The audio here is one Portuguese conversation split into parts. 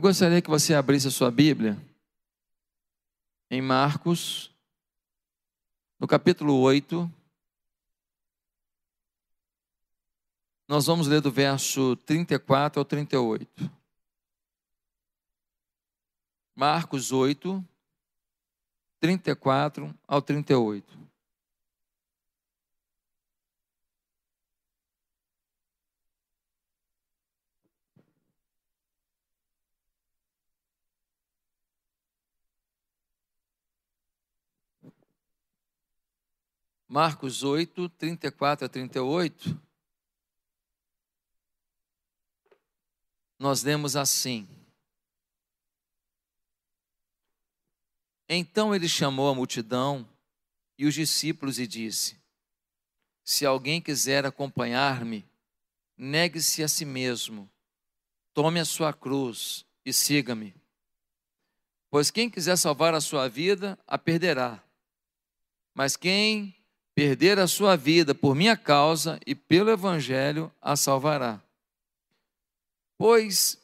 Eu gostaria que você abrisse a sua Bíblia em Marcos, no capítulo 8. Nós vamos ler do verso 34 ao 38. Marcos 8, 34 ao 38. Marcos 8, 34 a 38, nós lemos assim: Então ele chamou a multidão e os discípulos e disse: Se alguém quiser acompanhar-me, negue-se a si mesmo, tome a sua cruz e siga-me. Pois quem quiser salvar a sua vida, a perderá. Mas quem perder a sua vida por minha causa e pelo Evangelho a salvará. Pois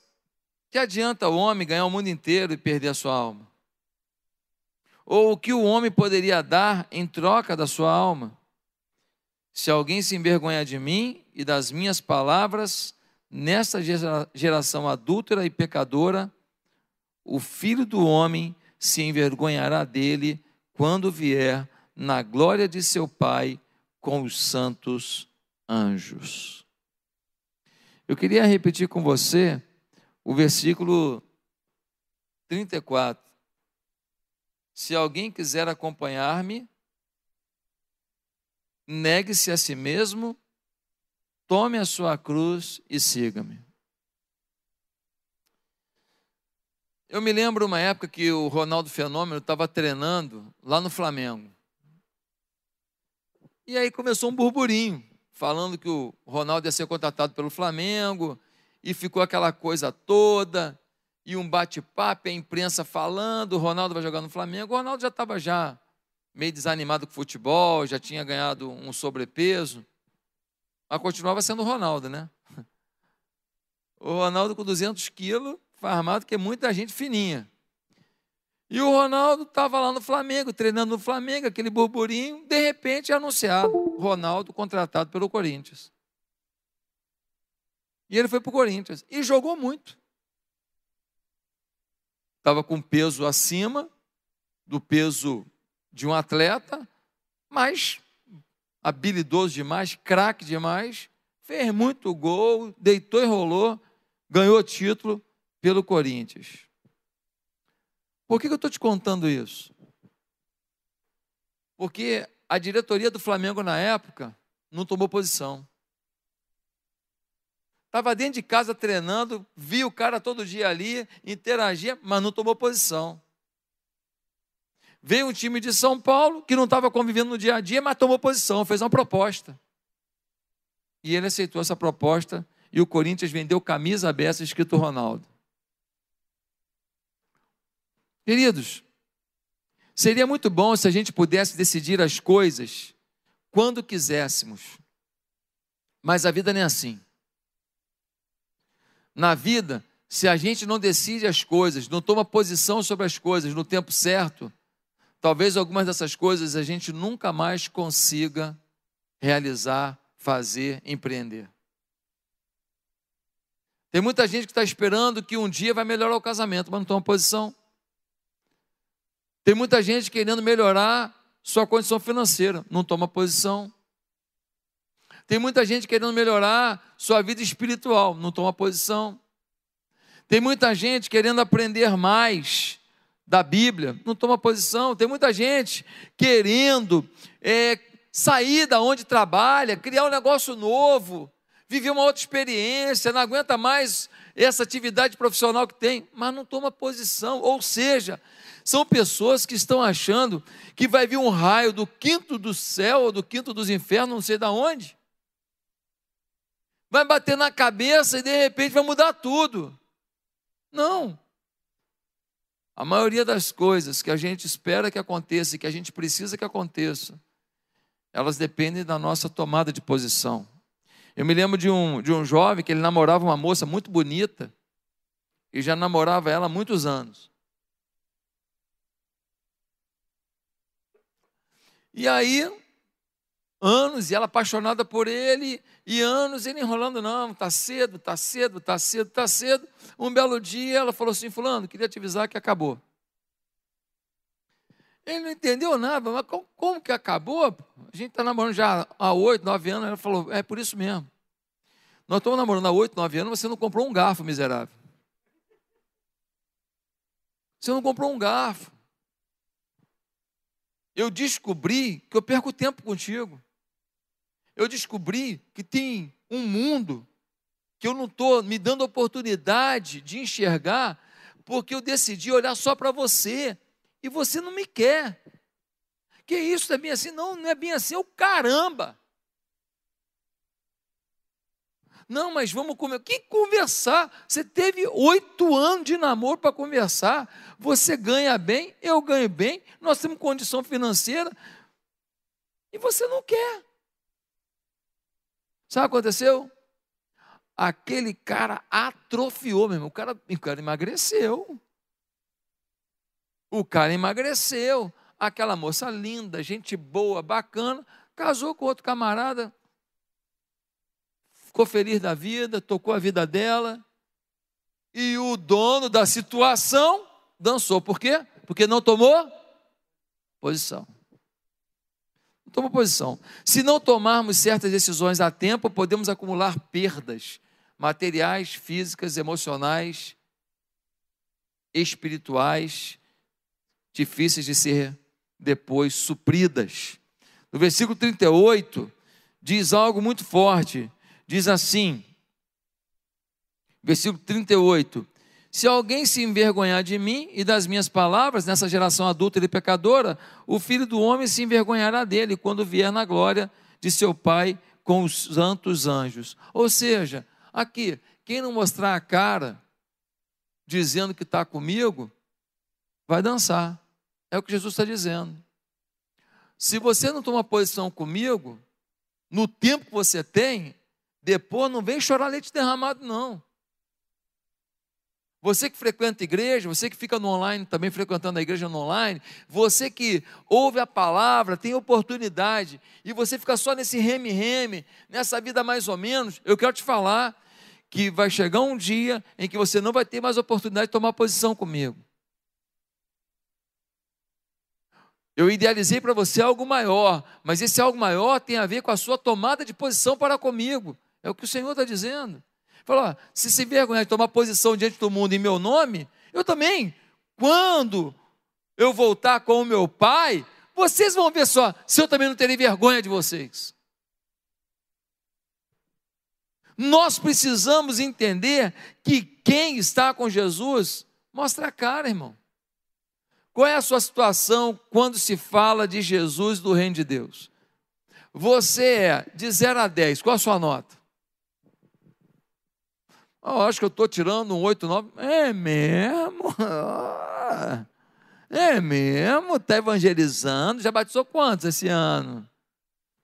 que adianta o homem ganhar o mundo inteiro e perder a sua alma? Ou o que o homem poderia dar em troca da sua alma? Se alguém se envergonhar de mim e das minhas palavras, nesta geração adúltera e pecadora, o filho do homem se envergonhará dele quando vier na glória de seu Pai com os santos anjos. Eu queria repetir com você o versículo 34. Se alguém quiser acompanhar-me, negue-se a si mesmo, tome a sua cruz e siga-me. Eu me lembro uma época que o Ronaldo Fenômeno estava treinando lá no Flamengo. E aí começou um burburinho, falando que o Ronaldo ia ser contratado pelo Flamengo, e ficou aquela coisa toda, e um bate-papo, a imprensa falando, o Ronaldo vai jogar no Flamengo. O Ronaldo já estava já meio desanimado com o futebol, já tinha ganhado um sobrepeso, mas continuava sendo o Ronaldo, né? O Ronaldo com 200 quilos, farmado, que é muita gente fininha. E o Ronaldo estava lá no Flamengo, treinando no Flamengo, aquele burburinho, de repente é anunciado, Ronaldo contratado pelo Corinthians. E ele foi para o Corinthians e jogou muito. Estava com peso acima do peso de um atleta, mas habilidoso demais, craque demais, fez muito gol, deitou e rolou, ganhou título pelo Corinthians. Por que eu estou te contando isso? Porque a diretoria do Flamengo na época não tomou posição. Estava dentro de casa treinando, via o cara todo dia ali, interagia, mas não tomou posição. Veio um time de São Paulo que não estava convivendo no dia a dia, mas tomou posição, fez uma proposta. E ele aceitou essa proposta e o Corinthians vendeu camisa aberta escrito Ronaldo. Queridos, seria muito bom se a gente pudesse decidir as coisas quando quiséssemos. Mas a vida não é assim. Na vida, se a gente não decide as coisas, não toma posição sobre as coisas no tempo certo, talvez algumas dessas coisas a gente nunca mais consiga realizar, fazer, empreender. Tem muita gente que está esperando que um dia vai melhorar o casamento, mas não toma posição. Tem muita gente querendo melhorar sua condição financeira, não toma posição. Tem muita gente querendo melhorar sua vida espiritual, não toma posição. Tem muita gente querendo aprender mais da Bíblia, não toma posição. Tem muita gente querendo é, sair da onde trabalha, criar um negócio novo, viver uma outra experiência, não aguenta mais essa atividade profissional que tem, mas não toma posição. Ou seja, são pessoas que estão achando que vai vir um raio do quinto do céu ou do quinto dos infernos, não sei de onde. Vai bater na cabeça e de repente vai mudar tudo. Não. A maioria das coisas que a gente espera que aconteça e que a gente precisa que aconteça, elas dependem da nossa tomada de posição. Eu me lembro de um, de um jovem que ele namorava uma moça muito bonita, e já namorava ela há muitos anos. E aí, anos, e ela apaixonada por ele, e anos ele enrolando, não, tá cedo, tá cedo, tá cedo, tá cedo. Um belo dia ela falou assim: Fulano, queria te avisar que acabou. Ele não entendeu nada, mas como, como que acabou? A gente está namorando já há oito, nove anos. Ela falou: é por isso mesmo. Nós estamos namorando há oito, nove anos, você não comprou um garfo, miserável. Você não comprou um garfo. Eu descobri que eu perco tempo contigo. Eu descobri que tem um mundo que eu não estou me dando oportunidade de enxergar, porque eu decidi olhar só para você e você não me quer. Que isso é bem assim? Não, não é bem assim, é o caramba. Não, mas vamos comer. Que conversar? Você teve oito anos de namoro para conversar. Você ganha bem, eu ganho bem, nós temos condição financeira. E você não quer. Sabe o que aconteceu? Aquele cara atrofiou, meu irmão. O cara, o cara emagreceu. O cara emagreceu. Aquela moça linda, gente boa, bacana, casou com outro camarada, ficou feliz da vida, tocou a vida dela. E o dono da situação dançou. Por quê? Porque não tomou posição. Não tomou posição. Se não tomarmos certas decisões a tempo, podemos acumular perdas materiais, físicas, emocionais, espirituais, difíceis de ser depois supridas. No versículo 38, diz algo muito forte diz assim, versículo 38: Se alguém se envergonhar de mim e das minhas palavras nessa geração adulta e pecadora, o filho do homem se envergonhará dele quando vier na glória de seu Pai com os santos anjos. Ou seja, aqui, quem não mostrar a cara dizendo que está comigo, vai dançar. É o que Jesus está dizendo. Se você não toma posição comigo, no tempo que você tem, depois não vem chorar leite derramado, não. Você que frequenta a igreja, você que fica no online também frequentando a igreja no online, você que ouve a palavra, tem oportunidade, e você fica só nesse reme-reme, nessa vida mais ou menos, eu quero te falar que vai chegar um dia em que você não vai ter mais oportunidade de tomar posição comigo. Eu idealizei para você algo maior, mas esse algo maior tem a ver com a sua tomada de posição para comigo. É o que o Senhor está dizendo. Falou, se se vergonhar de tomar posição diante do mundo em meu nome, eu também, quando eu voltar com o meu pai, vocês vão ver só, se eu também não terei vergonha de vocês. Nós precisamos entender que quem está com Jesus mostra a cara, irmão. Qual é a sua situação quando se fala de Jesus do Reino de Deus? Você é de 0 a 10, qual a sua nota? Oh, acho que eu estou tirando um 8, 9. É mesmo? É mesmo? Está evangelizando? Já batizou quantos esse ano?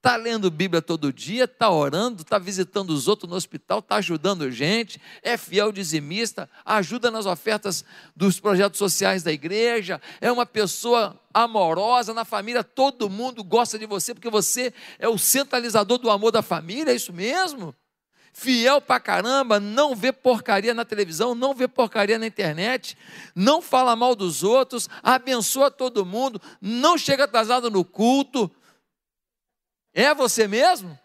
Está lendo Bíblia todo dia, está orando, está visitando os outros no hospital, está ajudando gente, é fiel dizimista, ajuda nas ofertas dos projetos sociais da igreja, é uma pessoa amorosa na família, todo mundo gosta de você, porque você é o centralizador do amor da família, é isso mesmo? fiel pra caramba, não vê porcaria na televisão, não vê porcaria na internet, não fala mal dos outros, abençoa todo mundo, não chega atrasado no culto. É você mesmo?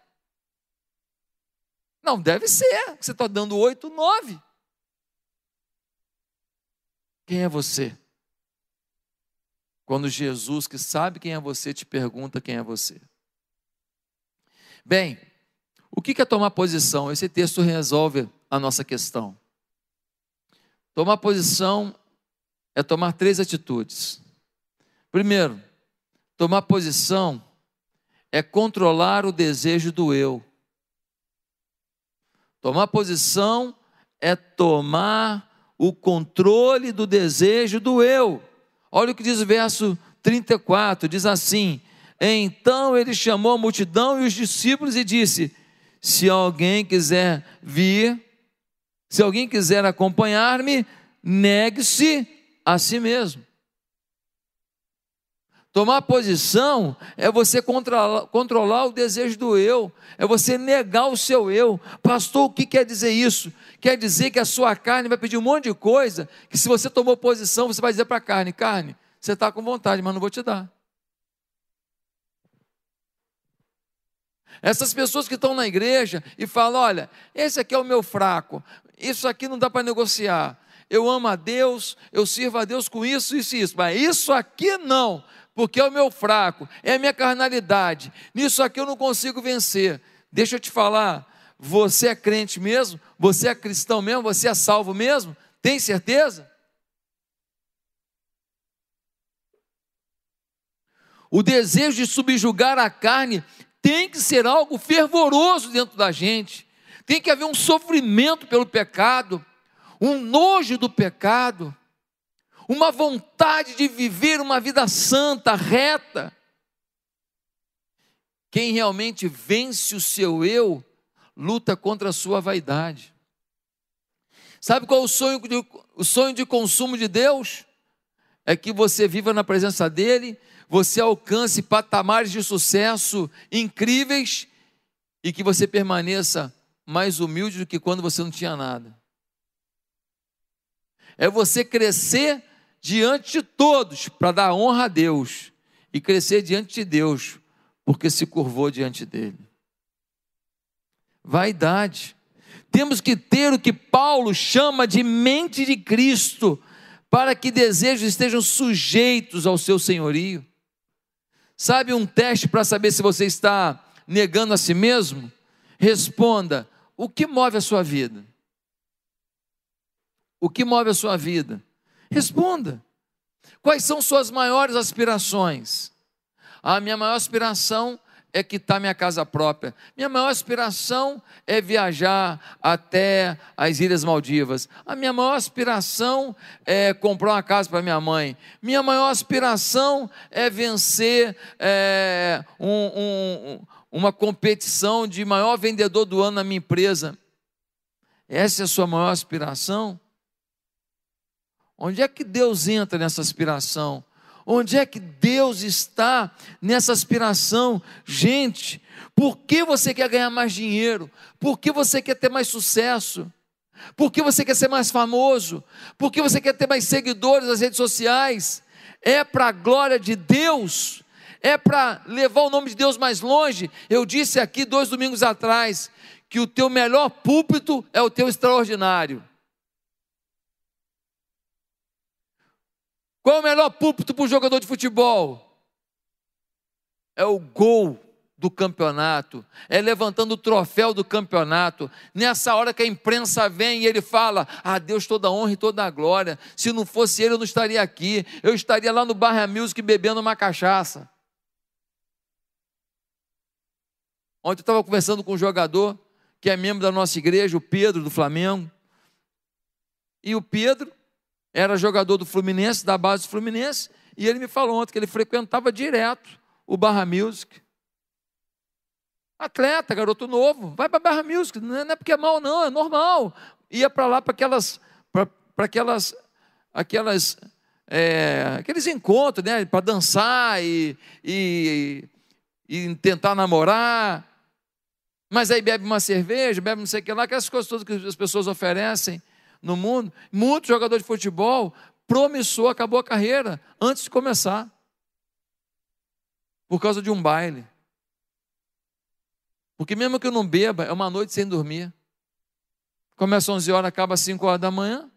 Não, deve ser. Você está dando oito, nove. Quem é você? Quando Jesus, que sabe quem é você, te pergunta quem é você. Bem, o que é tomar posição? Esse texto resolve a nossa questão. Tomar posição é tomar três atitudes. Primeiro, tomar posição é controlar o desejo do eu. Tomar posição é tomar o controle do desejo do eu. Olha o que diz o verso 34: diz assim: Então ele chamou a multidão e os discípulos e disse: se alguém quiser vir, se alguém quiser acompanhar-me, negue-se a si mesmo. Tomar posição é você controlar, controlar, o desejo do eu, é você negar o seu eu. Pastor, o que quer dizer isso? Quer dizer que a sua carne vai pedir um monte de coisa, que se você tomou posição, você vai dizer para a carne: carne, você está com vontade, mas não vou te dar. Essas pessoas que estão na igreja e falam: olha, esse aqui é o meu fraco, isso aqui não dá para negociar. Eu amo a Deus, eu sirvo a Deus com isso, isso e isso, mas isso aqui não porque é o meu fraco, é a minha carnalidade. Nisso aqui eu não consigo vencer. Deixa eu te falar, você é crente mesmo? Você é cristão mesmo? Você é salvo mesmo? Tem certeza? O desejo de subjugar a carne tem que ser algo fervoroso dentro da gente. Tem que haver um sofrimento pelo pecado, um nojo do pecado uma vontade de viver uma vida santa, reta. Quem realmente vence o seu eu, luta contra a sua vaidade. Sabe qual é o sonho de, o sonho de consumo de Deus? É que você viva na presença dEle, você alcance patamares de sucesso incríveis e que você permaneça mais humilde do que quando você não tinha nada. É você crescer diante de todos para dar honra a Deus e crescer diante de Deus, porque se curvou diante dele. Vaidade. Temos que ter o que Paulo chama de mente de Cristo, para que desejos estejam sujeitos ao seu senhorio. Sabe um teste para saber se você está negando a si mesmo? Responda: o que move a sua vida? O que move a sua vida? Responda. Quais são suas maiores aspirações? A minha maior aspiração é quitar minha casa própria. Minha maior aspiração é viajar até as Ilhas Maldivas. A minha maior aspiração é comprar uma casa para minha mãe. Minha maior aspiração é vencer é, um, um, uma competição de maior vendedor do ano na minha empresa. Essa é a sua maior aspiração? Onde é que Deus entra nessa aspiração? Onde é que Deus está nessa aspiração? Gente, por que você quer ganhar mais dinheiro? Por que você quer ter mais sucesso? Por que você quer ser mais famoso? Por que você quer ter mais seguidores nas redes sociais? É para a glória de Deus? É para levar o nome de Deus mais longe? Eu disse aqui dois domingos atrás que o teu melhor púlpito é o teu extraordinário. Qual é o melhor púlpito para um jogador de futebol? É o gol do campeonato, é levantando o troféu do campeonato. Nessa hora que a imprensa vem e ele fala: "A Deus toda a honra e toda a glória. Se não fosse ele, eu não estaria aqui. Eu estaria lá no Barra Music bebendo uma cachaça." Ontem eu estava conversando com um jogador que é membro da nossa igreja, o Pedro do Flamengo. E o Pedro era jogador do Fluminense, da base do Fluminense, e ele me falou ontem que ele frequentava direto o Barra Music. Atleta, garoto novo, vai para Barra Music, não é porque é mal, não, é normal. Ia para lá para aquelas, para aquelas, aquelas, é, aqueles encontros, né, para dançar e, e, e tentar namorar. Mas aí bebe uma cerveja, bebe não sei o que lá, aquelas coisas todas que as pessoas oferecem no mundo. Muitos jogadores de futebol promissor, acabou a carreira antes de começar. Por causa de um baile. Porque mesmo que eu não beba, é uma noite sem dormir. Começa às 11 horas, acaba às 5 horas da manhã.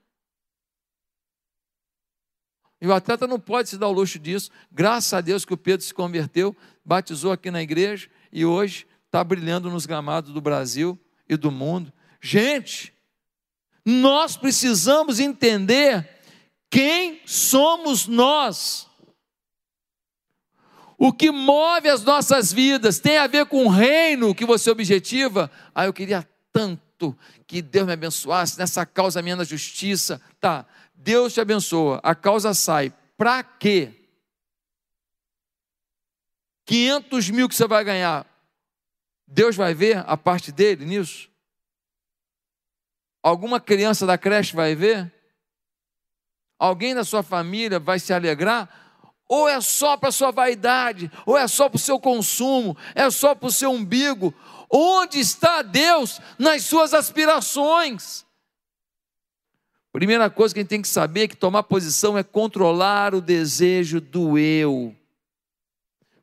E o atleta não pode se dar o luxo disso. Graças a Deus que o Pedro se converteu, batizou aqui na igreja e hoje está brilhando nos gramados do Brasil e do mundo. Gente, nós precisamos entender quem somos nós. O que move as nossas vidas tem a ver com o reino que você objetiva. Ah, eu queria tanto que Deus me abençoasse nessa causa minha na justiça. Tá, Deus te abençoa, a causa sai. Para quê? 500 mil que você vai ganhar, Deus vai ver a parte dele nisso? Alguma criança da creche vai ver? Alguém da sua família vai se alegrar? Ou é só para sua vaidade, ou é só para o seu consumo, é só para o seu umbigo. Onde está Deus nas suas aspirações? Primeira coisa que a gente tem que saber é que tomar posição é controlar o desejo do eu.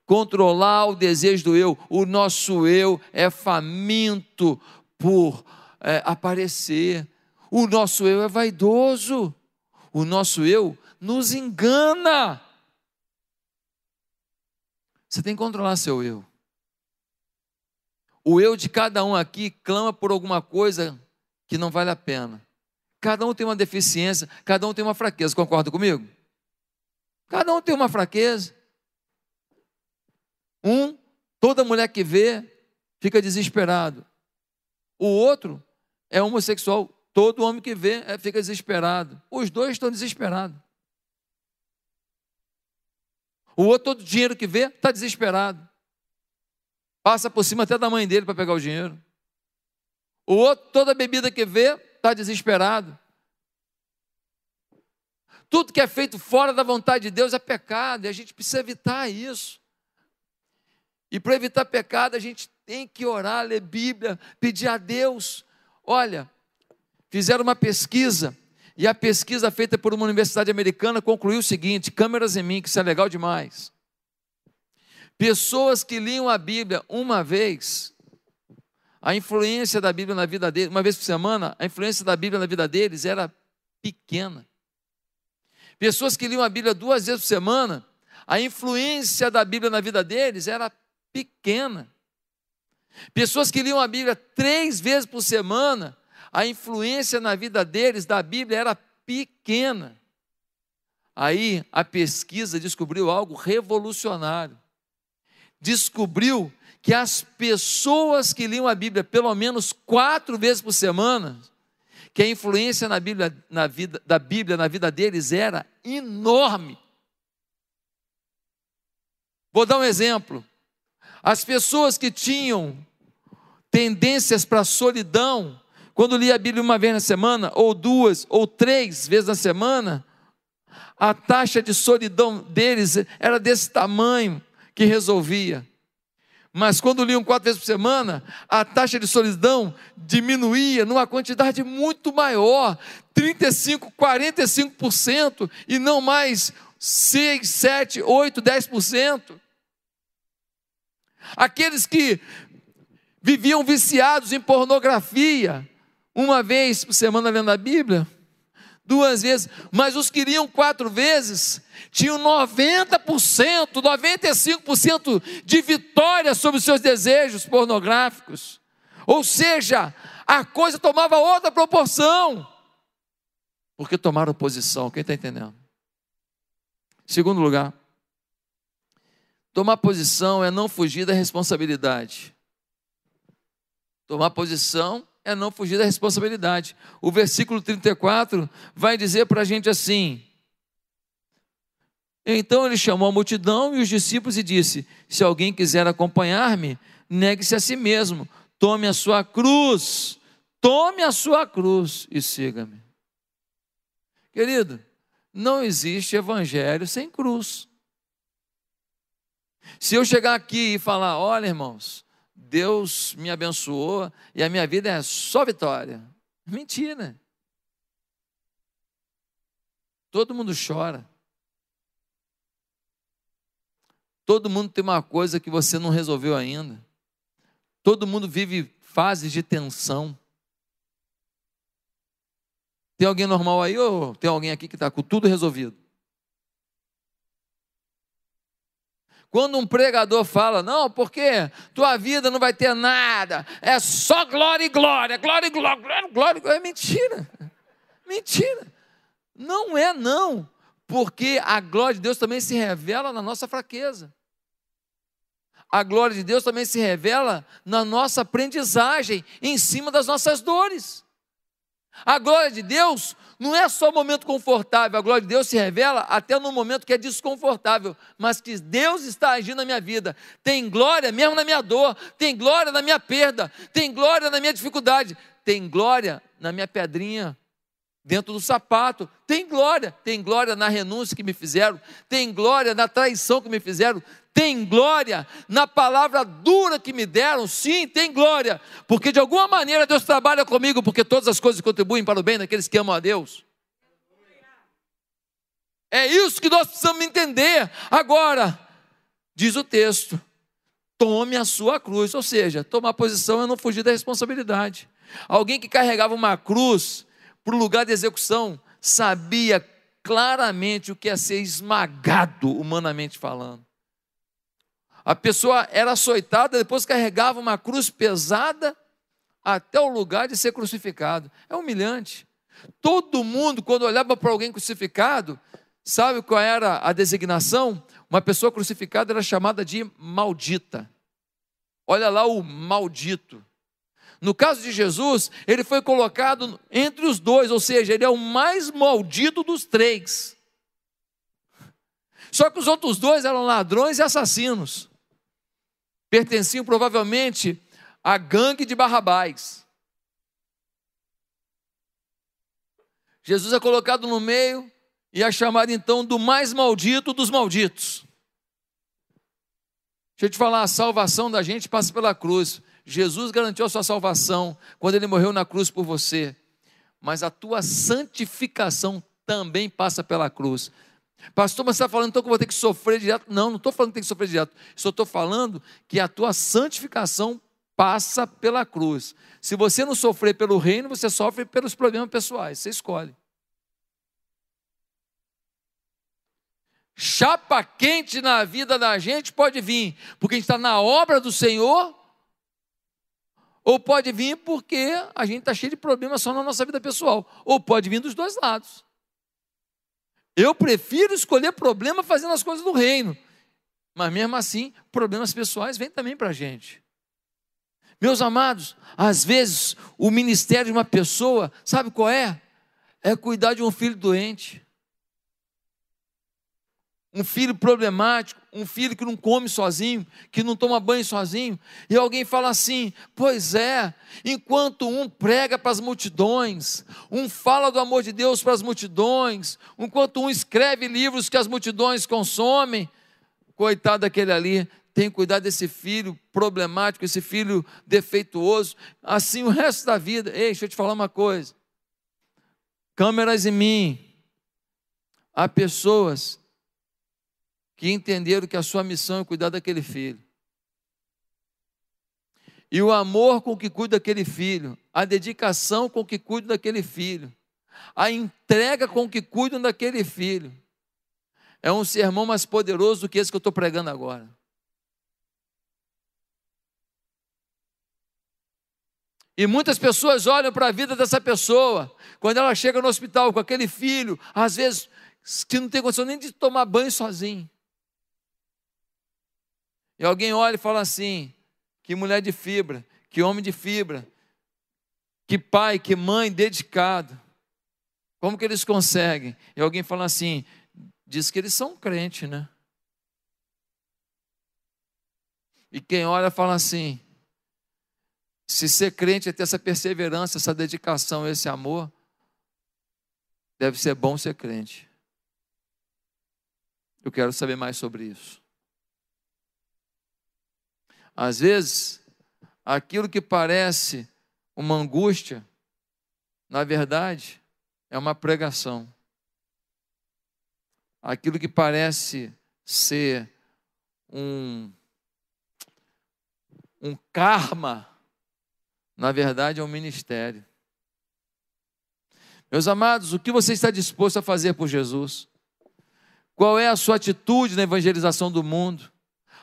Controlar o desejo do eu. O nosso eu é faminto por é, aparecer. O nosso eu é vaidoso. O nosso eu nos engana. Você tem que controlar seu eu. O eu de cada um aqui clama por alguma coisa que não vale a pena. Cada um tem uma deficiência, cada um tem uma fraqueza, concorda comigo? Cada um tem uma fraqueza. Um, toda mulher que vê, fica desesperado. O outro é homossexual, todo homem que vê é, fica desesperado. Os dois estão desesperados. O outro, todo dinheiro que vê, está desesperado. Passa por cima até da mãe dele para pegar o dinheiro. O outro, toda bebida que vê, está desesperado. Tudo que é feito fora da vontade de Deus é pecado, e a gente precisa evitar isso. E para evitar pecado, a gente tem que orar, ler Bíblia, pedir a Deus. Olha, fizeram uma pesquisa e a pesquisa feita por uma universidade americana concluiu o seguinte: câmeras em mim, que isso é legal demais. Pessoas que liam a Bíblia uma vez, a influência da Bíblia na vida deles, uma vez por semana, a influência da Bíblia na vida deles era pequena. Pessoas que liam a Bíblia duas vezes por semana, a influência da Bíblia na vida deles era pequena. Pessoas que liam a Bíblia três vezes por semana, a influência na vida deles da Bíblia era pequena. Aí a pesquisa descobriu algo revolucionário. Descobriu que as pessoas que liam a Bíblia pelo menos quatro vezes por semana, que a influência na Bíblia, na vida, da Bíblia na vida deles era enorme. Vou dar um exemplo. As pessoas que tinham tendências para solidão, quando lia a Bíblia uma vez na semana, ou duas, ou três vezes na semana, a taxa de solidão deles era desse tamanho que resolvia. Mas quando liam quatro vezes por semana, a taxa de solidão diminuía numa quantidade muito maior, 35, 45%, e não mais 6, 7, 8, 10%. Aqueles que viviam viciados em pornografia, uma vez por semana lendo a Bíblia, duas vezes, mas os que iriam quatro vezes tinham 90%, 95% de vitória sobre os seus desejos pornográficos. Ou seja, a coisa tomava outra proporção, porque tomaram posição. Quem está entendendo? Segundo lugar, tomar posição é não fugir da responsabilidade. Tomar posição é não fugir da responsabilidade. O versículo 34 vai dizer para a gente assim: Então ele chamou a multidão e os discípulos e disse: Se alguém quiser acompanhar-me, negue-se a si mesmo, tome a sua cruz, tome a sua cruz e siga-me. Querido, não existe evangelho sem cruz. Se eu chegar aqui e falar, olha, irmãos, Deus me abençoou e a minha vida é só vitória. Mentira. Todo mundo chora. Todo mundo tem uma coisa que você não resolveu ainda. Todo mundo vive fases de tensão. Tem alguém normal aí ou tem alguém aqui que está com tudo resolvido? Quando um pregador fala, não, porque tua vida não vai ter nada, é só glória e glória, glória e glória, glória, glória, glória. é mentira. Mentira. Não é não, porque a glória de Deus também se revela na nossa fraqueza. A glória de Deus também se revela na nossa aprendizagem, em cima das nossas dores. A glória de Deus não é só momento confortável, a glória de Deus se revela até no momento que é desconfortável, mas que Deus está agindo na minha vida. Tem glória mesmo na minha dor, tem glória na minha perda, tem glória na minha dificuldade, tem glória na minha pedrinha dentro do sapato. Tem glória, tem glória na renúncia que me fizeram, tem glória na traição que me fizeram, tem glória na palavra dura que me deram. Sim, tem glória, porque de alguma maneira Deus trabalha comigo, porque todas as coisas contribuem para o bem daqueles que amam a Deus. É isso que nós precisamos entender. Agora, diz o texto: tome a sua cruz, ou seja, tomar posição é não fugir da responsabilidade. Alguém que carregava uma cruz para o lugar de execução sabia claramente o que é ser esmagado, humanamente falando. A pessoa era açoitada, depois carregava uma cruz pesada até o lugar de ser crucificado. É humilhante. Todo mundo, quando olhava para alguém crucificado, sabe qual era a designação? Uma pessoa crucificada era chamada de maldita. Olha lá o maldito. No caso de Jesus, ele foi colocado entre os dois, ou seja, ele é o mais maldito dos três. Só que os outros dois eram ladrões e assassinos. Pertenciam provavelmente à gangue de Barrabás. Jesus é colocado no meio e é chamado então do mais maldito dos malditos. Deixa eu te falar, a salvação da gente passa pela cruz. Jesus garantiu a sua salvação quando ele morreu na cruz por você. Mas a tua santificação também passa pela cruz. Pastor, mas você está falando então que eu vou ter que sofrer direto? Não, não estou falando que tem que sofrer direto. Só estou falando que a tua santificação passa pela cruz. Se você não sofrer pelo reino, você sofre pelos problemas pessoais. Você escolhe. Chapa quente na vida da gente pode vir, porque a gente está na obra do Senhor ou pode vir porque a gente está cheio de problemas só na nossa vida pessoal. Ou pode vir dos dois lados. Eu prefiro escolher problema fazendo as coisas do reino. Mas mesmo assim, problemas pessoais vêm também para a gente. Meus amados, às vezes o ministério de uma pessoa, sabe qual é? É cuidar de um filho doente um filho problemático, um filho que não come sozinho, que não toma banho sozinho, e alguém fala assim: pois é, enquanto um prega para as multidões, um fala do amor de Deus para as multidões, enquanto um escreve livros que as multidões consomem, coitado daquele ali, tem que cuidar desse filho problemático, esse filho defeituoso, assim o resto da vida. Ei, deixa eu te falar uma coisa. Câmeras em mim. Há pessoas que entenderam que a sua missão é cuidar daquele filho. E o amor com que cuida daquele filho, a dedicação com que cuida daquele filho, a entrega com que cuidam daquele filho, é um sermão mais poderoso do que esse que eu estou pregando agora. E muitas pessoas olham para a vida dessa pessoa, quando ela chega no hospital com aquele filho, às vezes que não tem condição nem de tomar banho sozinho. E alguém olha e fala assim: que mulher de fibra, que homem de fibra, que pai, que mãe dedicado. Como que eles conseguem? E alguém fala assim: diz que eles são crentes, né? E quem olha fala assim: se ser crente é ter essa perseverança, essa dedicação, esse amor, deve ser bom ser crente. Eu quero saber mais sobre isso. Às vezes, aquilo que parece uma angústia, na verdade, é uma pregação. Aquilo que parece ser um, um karma, na verdade é um ministério. Meus amados, o que você está disposto a fazer por Jesus? Qual é a sua atitude na evangelização do mundo?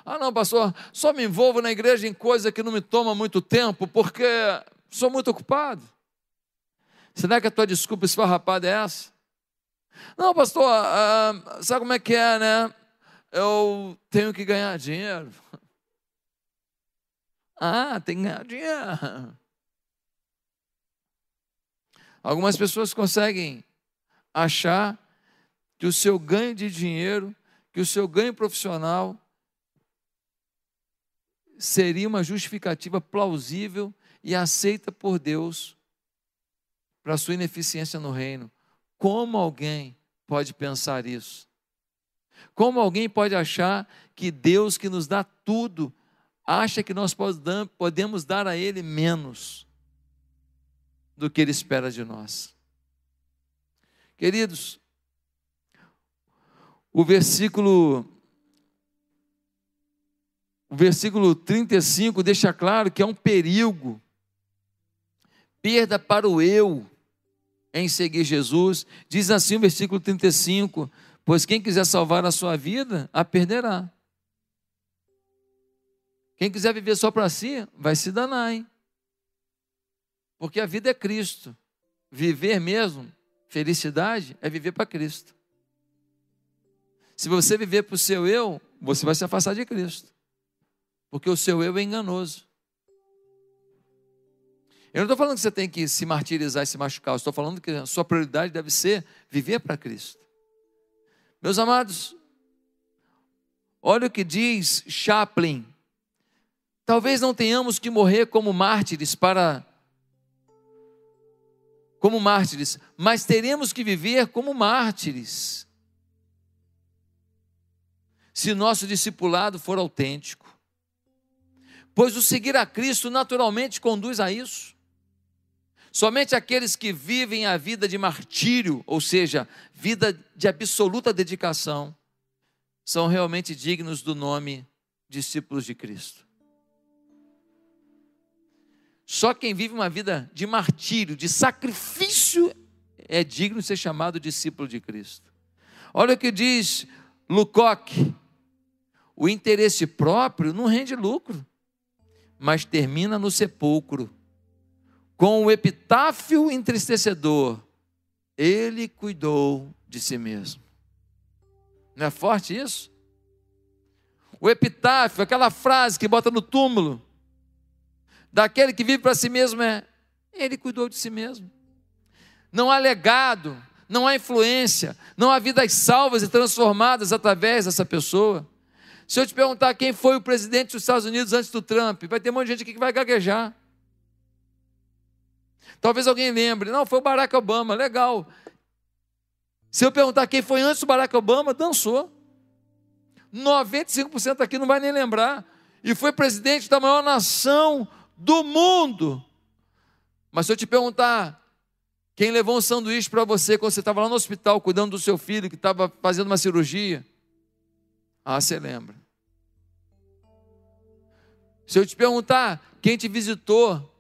Ah, não, pastor, só me envolvo na igreja em coisa que não me toma muito tempo, porque sou muito ocupado. Será que a tua desculpa esfarrapada é essa? Não, pastor, ah, sabe como é que é, né? Eu tenho que ganhar dinheiro. Ah, tem que ganhar dinheiro. Algumas pessoas conseguem achar que o seu ganho de dinheiro, que o seu ganho profissional seria uma justificativa plausível e aceita por Deus para sua ineficiência no reino. Como alguém pode pensar isso? Como alguém pode achar que Deus que nos dá tudo, acha que nós podemos dar a Ele menos do que Ele espera de nós? Queridos, o versículo o versículo 35 deixa claro que é um perigo, perda para o eu em seguir Jesus. Diz assim o versículo 35: Pois quem quiser salvar a sua vida, a perderá. Quem quiser viver só para si, vai se danar, hein? Porque a vida é Cristo. Viver mesmo, felicidade, é viver para Cristo. Se você viver para o seu eu, você vai se afastar de Cristo. Porque o seu eu é enganoso. Eu não estou falando que você tem que se martirizar e se machucar, eu estou falando que a sua prioridade deve ser viver para Cristo. Meus amados, olha o que diz Chaplin. Talvez não tenhamos que morrer como mártires para como mártires, mas teremos que viver como mártires. Se nosso discipulado for autêntico pois o seguir a Cristo naturalmente conduz a isso. Somente aqueles que vivem a vida de martírio, ou seja, vida de absoluta dedicação, são realmente dignos do nome discípulos de Cristo. Só quem vive uma vida de martírio, de sacrifício, é digno de ser chamado discípulo de Cristo. Olha o que diz Lucoque: o interesse próprio não rende lucro mas termina no sepulcro, com o epitáfio entristecedor: Ele cuidou de si mesmo. Não é forte isso? O epitáfio, aquela frase que bota no túmulo, daquele que vive para si mesmo é: Ele cuidou de si mesmo. Não há legado, não há influência, não há vidas salvas e transformadas através dessa pessoa. Se eu te perguntar quem foi o presidente dos Estados Unidos antes do Trump, vai ter um monte de gente aqui que vai gaguejar. Talvez alguém lembre, não, foi o Barack Obama, legal. Se eu perguntar quem foi antes do Barack Obama, dançou. 95% aqui não vai nem lembrar. E foi presidente da maior nação do mundo. Mas se eu te perguntar quem levou um sanduíche para você quando você estava lá no hospital cuidando do seu filho que estava fazendo uma cirurgia, ah, você lembra. Se eu te perguntar quem te visitou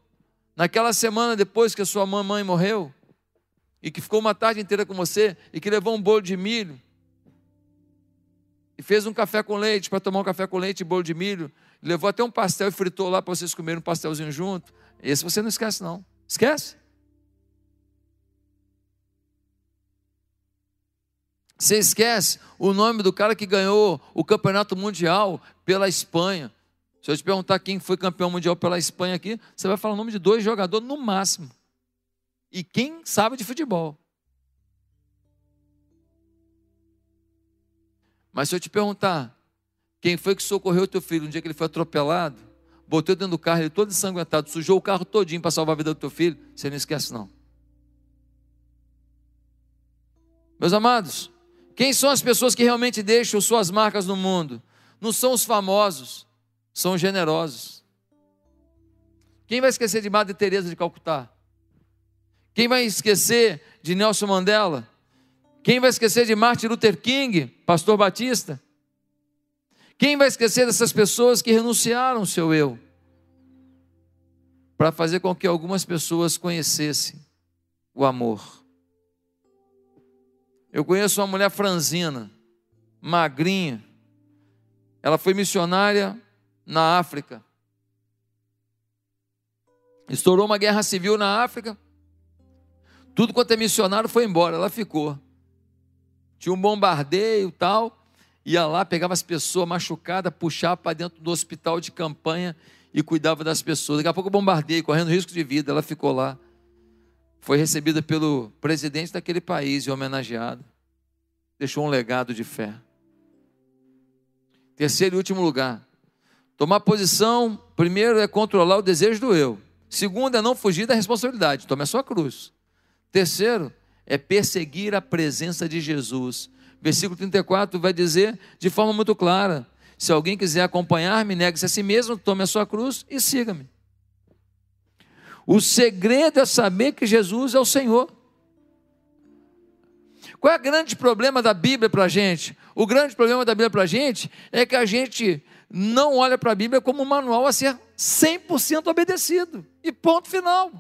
naquela semana depois que a sua mamãe morreu, e que ficou uma tarde inteira com você, e que levou um bolo de milho, e fez um café com leite para tomar um café com leite e bolo de milho, levou até um pastel e fritou lá para vocês comerem um pastelzinho junto. Esse você não esquece, não. Esquece? Você esquece o nome do cara que ganhou o campeonato mundial pela Espanha. Se eu te perguntar quem foi campeão mundial pela Espanha aqui, você vai falar o nome de dois jogadores no máximo. E quem sabe de futebol. Mas se eu te perguntar quem foi que socorreu teu filho no dia que ele foi atropelado, botou dentro do carro, ele todo ensanguentado, sujou o carro todinho para salvar a vida do teu filho, você não esquece não. Meus amados, quem são as pessoas que realmente deixam suas marcas no mundo? Não são os famosos, são os generosos. Quem vai esquecer de Madre Teresa de Calcutá? Quem vai esquecer de Nelson Mandela? Quem vai esquecer de Martin Luther King, pastor batista? Quem vai esquecer dessas pessoas que renunciaram ao seu eu para fazer com que algumas pessoas conhecessem o amor? Eu conheço uma mulher franzina, magrinha. Ela foi missionária na África. Estourou uma guerra civil na África. Tudo quanto é missionário foi embora, ela ficou. Tinha um bombardeio tal. Ia lá, pegava as pessoas machucadas, puxava para dentro do hospital de campanha e cuidava das pessoas. Daqui a pouco bombardeio, correndo risco de vida, ela ficou lá foi recebida pelo presidente daquele país e homenageada. Deixou um legado de fé. Terceiro e último lugar. Tomar posição, primeiro é controlar o desejo do eu. Segundo é não fugir da responsabilidade. Tome a sua cruz. Terceiro, é perseguir a presença de Jesus. Versículo 34 vai dizer de forma muito clara: se alguém quiser acompanhar-me, negue-se a si mesmo, tome a sua cruz e siga-me. O segredo é saber que Jesus é o Senhor. Qual é o grande problema da Bíblia para a gente? O grande problema da Bíblia para a gente é que a gente não olha para a Bíblia como um manual a ser 100% obedecido. E ponto final.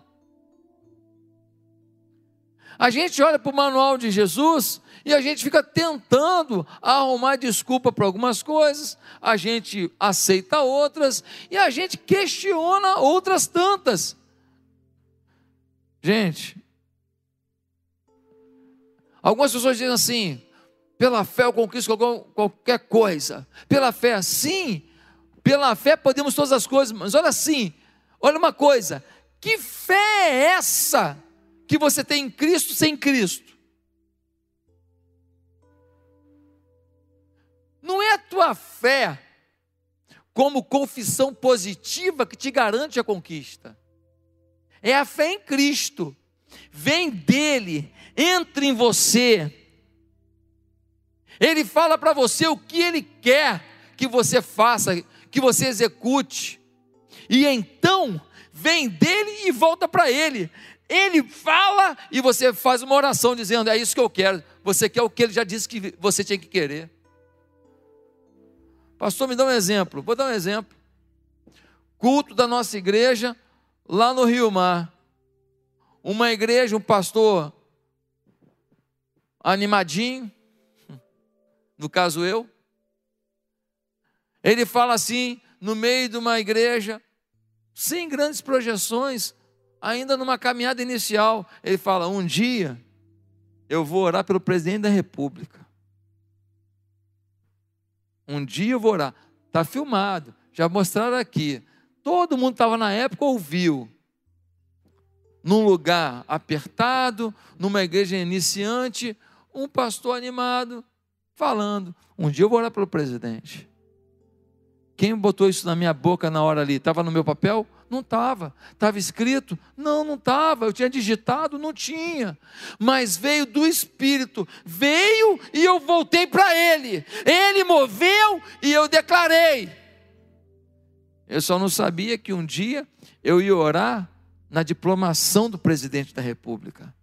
A gente olha para o manual de Jesus e a gente fica tentando arrumar desculpa para algumas coisas, a gente aceita outras e a gente questiona outras tantas. Gente, algumas pessoas dizem assim: pela fé eu conquisto qualquer coisa. Pela fé, sim, pela fé podemos todas as coisas, mas olha assim, olha uma coisa: que fé é essa que você tem em Cristo sem Cristo? Não é a tua fé como confissão positiva que te garante a conquista é a fé em Cristo. Vem dele, entra em você. Ele fala para você o que ele quer que você faça, que você execute. E então vem dele e volta para ele. Ele fala e você faz uma oração dizendo: É isso que eu quero. Você quer o que ele já disse que você tinha que querer. Pastor, me dá um exemplo. Vou dar um exemplo. Culto da nossa igreja, lá no Rio Mar, uma igreja, um pastor animadinho, no caso eu, ele fala assim, no meio de uma igreja, sem grandes projeções, ainda numa caminhada inicial, ele fala: Um dia eu vou orar pelo presidente da República. Um dia eu vou orar. Está filmado, já mostraram aqui. Todo mundo estava na época, ouviu. Num lugar apertado, numa igreja iniciante, um pastor animado, falando: Um dia eu vou orar pelo presidente. Quem botou isso na minha boca na hora ali? Estava no meu papel? Não estava. Estava escrito? Não, não estava. Eu tinha digitado? Não tinha. Mas veio do Espírito. Veio e eu voltei para Ele. Ele moveu e eu declarei. Eu só não sabia que um dia eu ia orar na diplomação do presidente da República.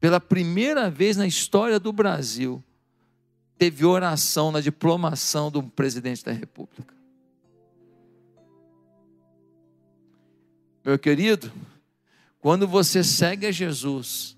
Pela primeira vez na história do Brasil, teve oração na diplomação do presidente da República. Meu querido, quando você segue a Jesus,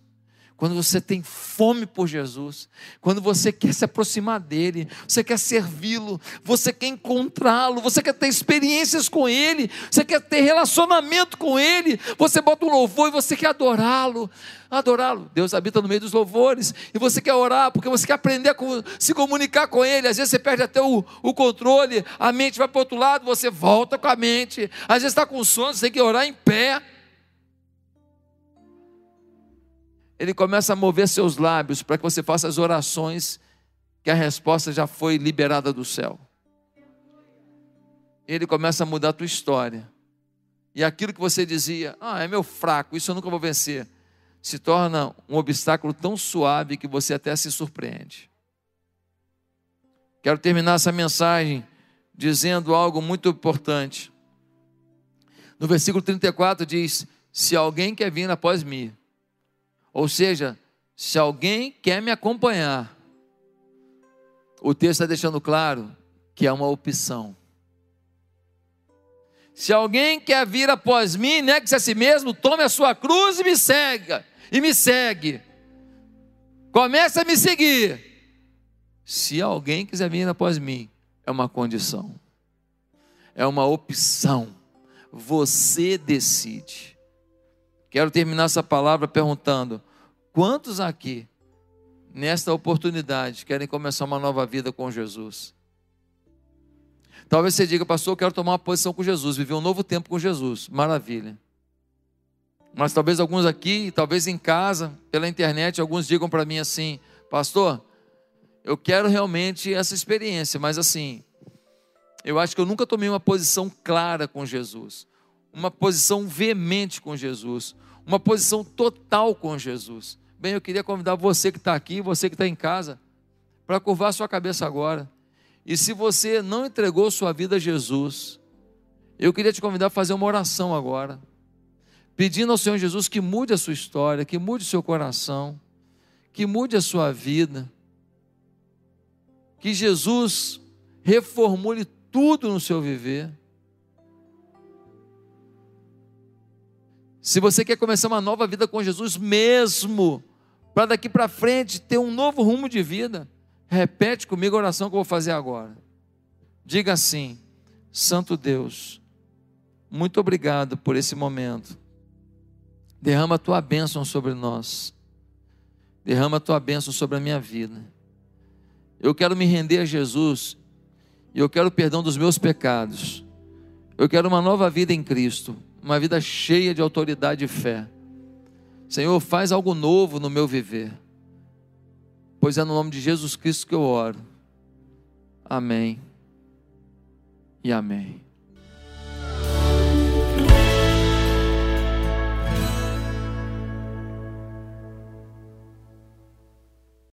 quando você tem fome por Jesus, quando você quer se aproximar dele, você quer servi-lo, você quer encontrá-lo, você quer ter experiências com ele, você quer ter relacionamento com ele, você bota um louvor e você quer adorá-lo, adorá-lo. Deus habita no meio dos louvores e você quer orar porque você quer aprender a se comunicar com ele. Às vezes você perde até o, o controle, a mente vai para o outro lado, você volta com a mente. Às vezes está com sono, você tem que orar em pé. Ele começa a mover seus lábios para que você faça as orações que a resposta já foi liberada do céu. Ele começa a mudar a tua história. E aquilo que você dizia, ah, é meu fraco, isso eu nunca vou vencer, se torna um obstáculo tão suave que você até se surpreende. Quero terminar essa mensagem dizendo algo muito importante. No versículo 34 diz: Se alguém quer vir após mim, ou seja, se alguém quer me acompanhar, o texto está deixando claro que é uma opção. Se alguém quer vir após mim, negue-se a si mesmo, tome a sua cruz e me segue. E me segue. Comece a me seguir. Se alguém quiser vir após mim, é uma condição. É uma opção. Você decide. Quero terminar essa palavra perguntando: quantos aqui, nesta oportunidade, querem começar uma nova vida com Jesus? Talvez você diga, pastor, eu quero tomar uma posição com Jesus, viver um novo tempo com Jesus. Maravilha. Mas talvez alguns aqui, talvez em casa, pela internet, alguns digam para mim assim: Pastor, eu quero realmente essa experiência, mas assim, eu acho que eu nunca tomei uma posição clara com Jesus, uma posição veemente com Jesus, uma posição total com Jesus. bem, eu queria convidar você que está aqui, você que está em casa, para curvar sua cabeça agora. E se você não entregou sua vida a Jesus, eu queria te convidar a fazer uma oração agora, pedindo ao Senhor Jesus que mude a sua história, que mude o seu coração, que mude a sua vida, que Jesus reformule tudo no seu viver. Se você quer começar uma nova vida com Jesus mesmo, para daqui para frente ter um novo rumo de vida, repete comigo a oração que eu vou fazer agora. Diga assim: Santo Deus, muito obrigado por esse momento. Derrama a tua bênção sobre nós. Derrama a tua bênção sobre a minha vida. Eu quero me render a Jesus e eu quero o perdão dos meus pecados. Eu quero uma nova vida em Cristo uma vida cheia de autoridade e fé. Senhor, faz algo novo no meu viver, pois é no nome de Jesus Cristo que eu oro. Amém e amém.